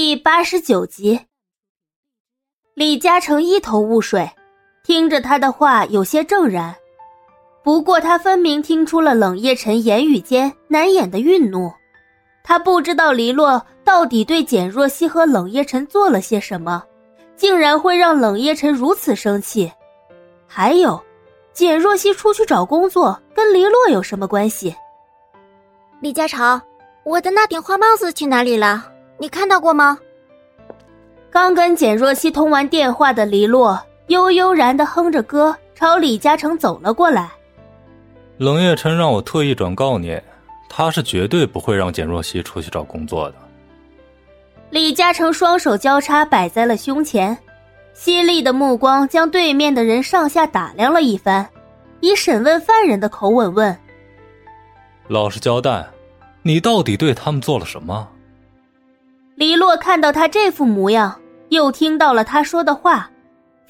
第八十九集，李嘉诚一头雾水，听着他的话有些怔然。不过他分明听出了冷夜晨言语间难掩的愠怒。他不知道黎洛到底对简若曦和冷夜晨做了些什么，竟然会让冷夜晨如此生气。还有，简若曦出去找工作跟黎洛有什么关系？李嘉诚，我的那顶花帽子去哪里了？你看到过吗？刚跟简若曦通完电话的黎洛悠悠然的哼着歌，朝李嘉诚走了过来。冷夜晨让我特意转告你，他是绝对不会让简若曦出去找工作的。李嘉诚双手交叉摆在了胸前，犀利的目光将对面的人上下打量了一番，以审问犯人的口吻问：“老实交代，你到底对他们做了什么？”黎洛看到他这副模样，又听到了他说的话，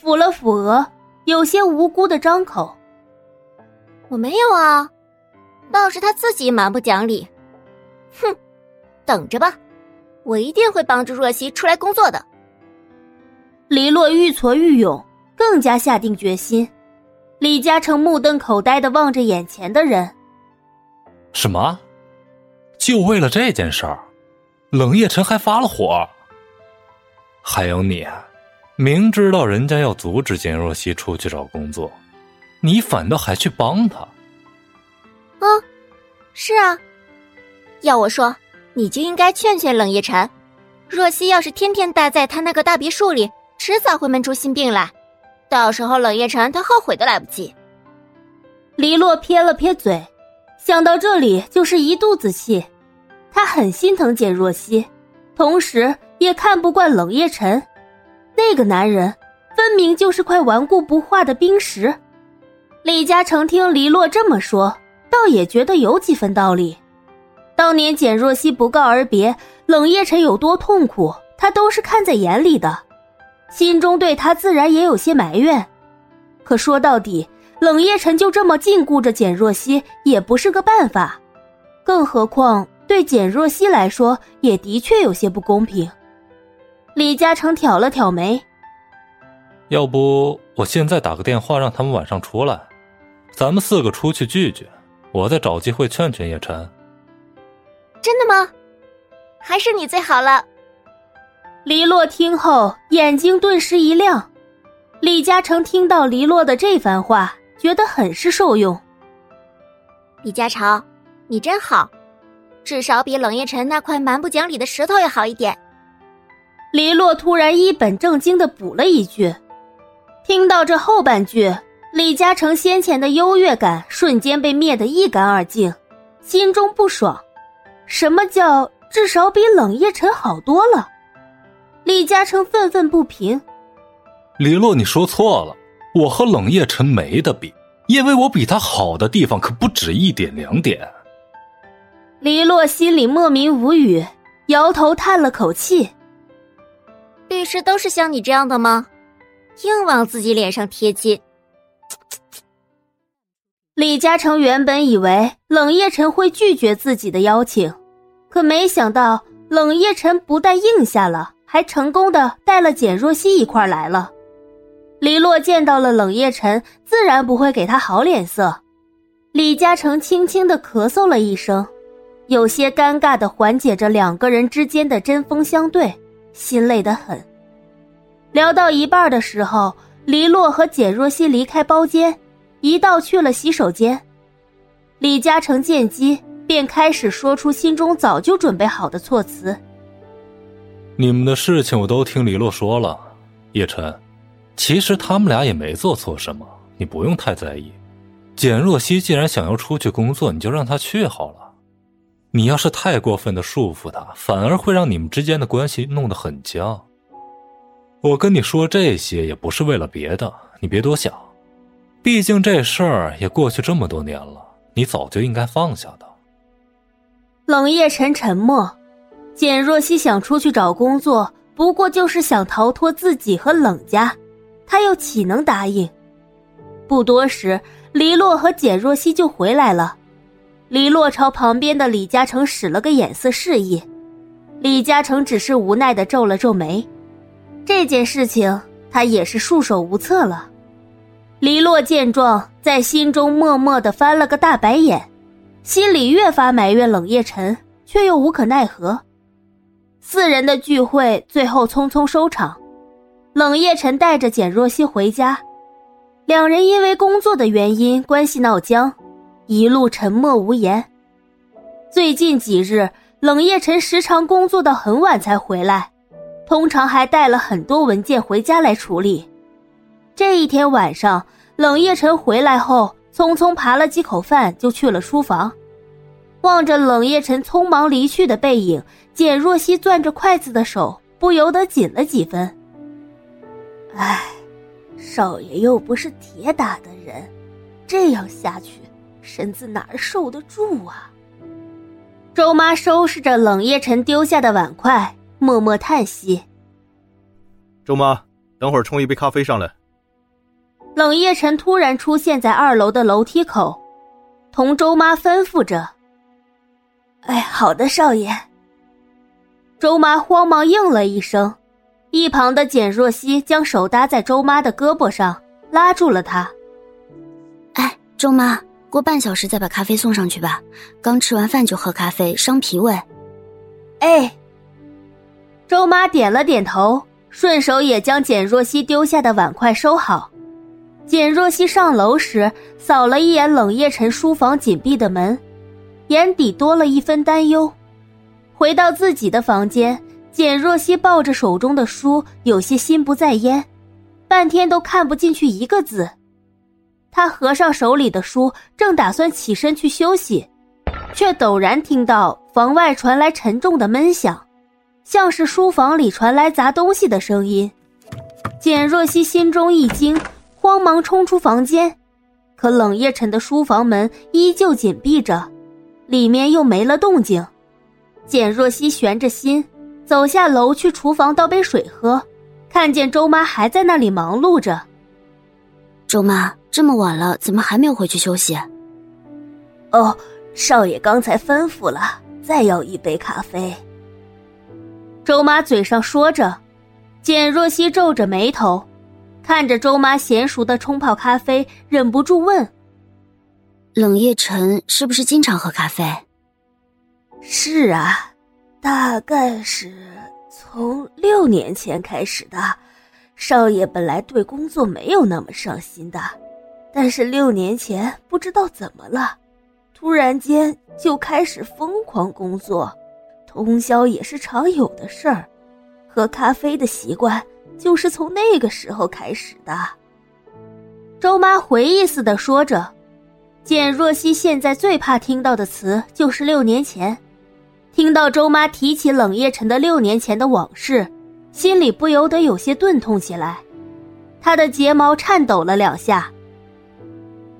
抚了抚额，有些无辜的张口：“我没有啊，倒是他自己蛮不讲理。哼，等着吧，我一定会帮助若曦出来工作的。”黎洛愈挫愈勇，更加下定决心。李嘉诚目瞪口呆的望着眼前的人：“什么？就为了这件事儿？”冷夜晨还发了火，还有你，明知道人家要阻止简若曦出去找工作，你反倒还去帮他。啊，是啊，要我说，你就应该劝劝冷夜晨。若曦要是天天待在他那个大别墅里，迟早会闷出心病来，到时候冷夜晨他后悔都来不及。黎洛撇了撇嘴，想到这里就是一肚子气。他很心疼简若曦，同时也看不惯冷夜晨，那个男人分明就是块顽固不化的冰石。李嘉诚听黎洛这么说，倒也觉得有几分道理。当年简若曦不告而别，冷夜晨有多痛苦，他都是看在眼里的，心中对他自然也有些埋怨。可说到底，冷夜晨就这么禁锢着简若曦，也不是个办法，更何况。对简若曦来说，也的确有些不公平。李嘉诚挑了挑眉，要不我现在打个电话让他们晚上出来，咱们四个出去聚聚，我再找机会劝劝叶晨。真的吗？还是你最好了。黎洛听后眼睛顿时一亮。李嘉诚听到黎洛的这番话，觉得很是受用。李嘉诚，你真好。至少比冷夜晨那块蛮不讲理的石头要好一点。黎洛突然一本正经的补了一句，听到这后半句，李嘉诚先前的优越感瞬间被灭得一干二净，心中不爽。什么叫至少比冷夜晨好多了？李嘉诚愤愤不平。黎洛，你说错了，我和冷夜晨没得比，因为我比他好的地方可不止一点两点。黎洛心里莫名无语，摇头叹了口气。律师都是像你这样的吗？硬往自己脸上贴金。李嘉诚原本以为冷夜晨会拒绝自己的邀请，可没想到冷夜晨不但应下了，还成功的带了简若曦一块来了。黎洛见到了冷夜晨，自然不会给他好脸色。李嘉诚轻轻的咳嗽了一声。有些尴尬的缓解着两个人之间的针锋相对，心累得很。聊到一半的时候，黎洛和简若曦离开包间，一道去了洗手间。李嘉诚见机，便开始说出心中早就准备好的措辞：“你们的事情我都听黎洛说了，叶晨，其实他们俩也没做错什么，你不用太在意。简若曦既然想要出去工作，你就让她去好了。”你要是太过分的束缚他，反而会让你们之间的关系弄得很僵。我跟你说这些也不是为了别的，你别多想。毕竟这事儿也过去这么多年了，你早就应该放下的。冷夜沉沉默。简若曦想出去找工作，不过就是想逃脱自己和冷家，他又岂能答应？不多时，黎洛和简若曦就回来了。李洛朝旁边的李嘉诚使了个眼色，示意：“李嘉诚只是无奈的皱了皱眉。这件事情他也是束手无策了。黎洛见状，在心中默默的翻了个大白眼，心里越发埋怨冷夜晨，却又无可奈何。四人的聚会最后匆匆收场，冷夜晨带着简若曦回家，两人因为工作的原因关系闹僵，一路沉默无言。最近几日，冷夜晨时常工作到很晚才回来，通常还带了很多文件回家来处理。这一天晚上，冷夜晨回来后，匆匆扒了几口饭，就去了书房。望着冷夜晨匆忙离去的背影，简若曦攥着筷子的手不由得紧了几分。唉，少爷又不是铁打的人，这样下去，身子哪儿受得住啊？周妈收拾着冷夜晨丢下的碗筷，默默叹息。周妈，等会儿冲一杯咖啡上来。冷夜晨突然出现在二楼的楼梯口，同周妈吩咐着：“哎，好的，少爷。”周妈慌忙应了一声，一旁的简若曦将手搭在周妈的胳膊上，拉住了她。“哎，周妈，过半小时再把咖啡送上去吧。刚吃完饭就喝咖啡，伤脾胃。”哎。周妈点了点头，顺手也将简若曦丢下的碗筷收好。简若曦上楼时，扫了一眼冷夜晨书房紧闭的门，眼底多了一分担忧。回到自己的房间，简若曦抱着手中的书，有些心不在焉，半天都看不进去一个字。他合上手里的书，正打算起身去休息，却陡然听到房外传来沉重的闷响，像是书房里传来砸东西的声音。简若曦心中一惊。慌忙冲出房间，可冷夜晨的书房门依旧紧闭着，里面又没了动静。简若曦悬着心，走下楼去厨房倒杯水喝，看见周妈还在那里忙碌着。周妈，这么晚了，怎么还没有回去休息？哦，少爷刚才吩咐了，再要一杯咖啡。周妈嘴上说着，简若曦皱着眉头。看着周妈娴熟的冲泡咖啡，忍不住问：“冷夜晨是不是经常喝咖啡？”“是啊，大概是从六年前开始的。少爷本来对工作没有那么上心的，但是六年前不知道怎么了，突然间就开始疯狂工作，通宵也是常有的事儿，喝咖啡的习惯。”就是从那个时候开始的。周妈回忆似的说着，简若曦现在最怕听到的词就是六年前。听到周妈提起冷夜晨的六年前的往事，心里不由得有些钝痛起来，她的睫毛颤抖了两下。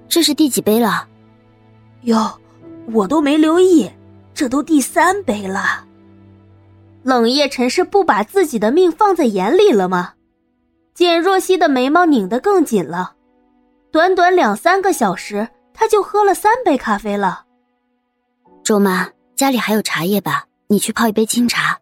这是第几杯了？哟，我都没留意，这都第三杯了。冷夜晨是不把自己的命放在眼里了吗？简若曦的眉毛拧得更紧了。短短两三个小时，他就喝了三杯咖啡了。周妈，家里还有茶叶吧？你去泡一杯清茶。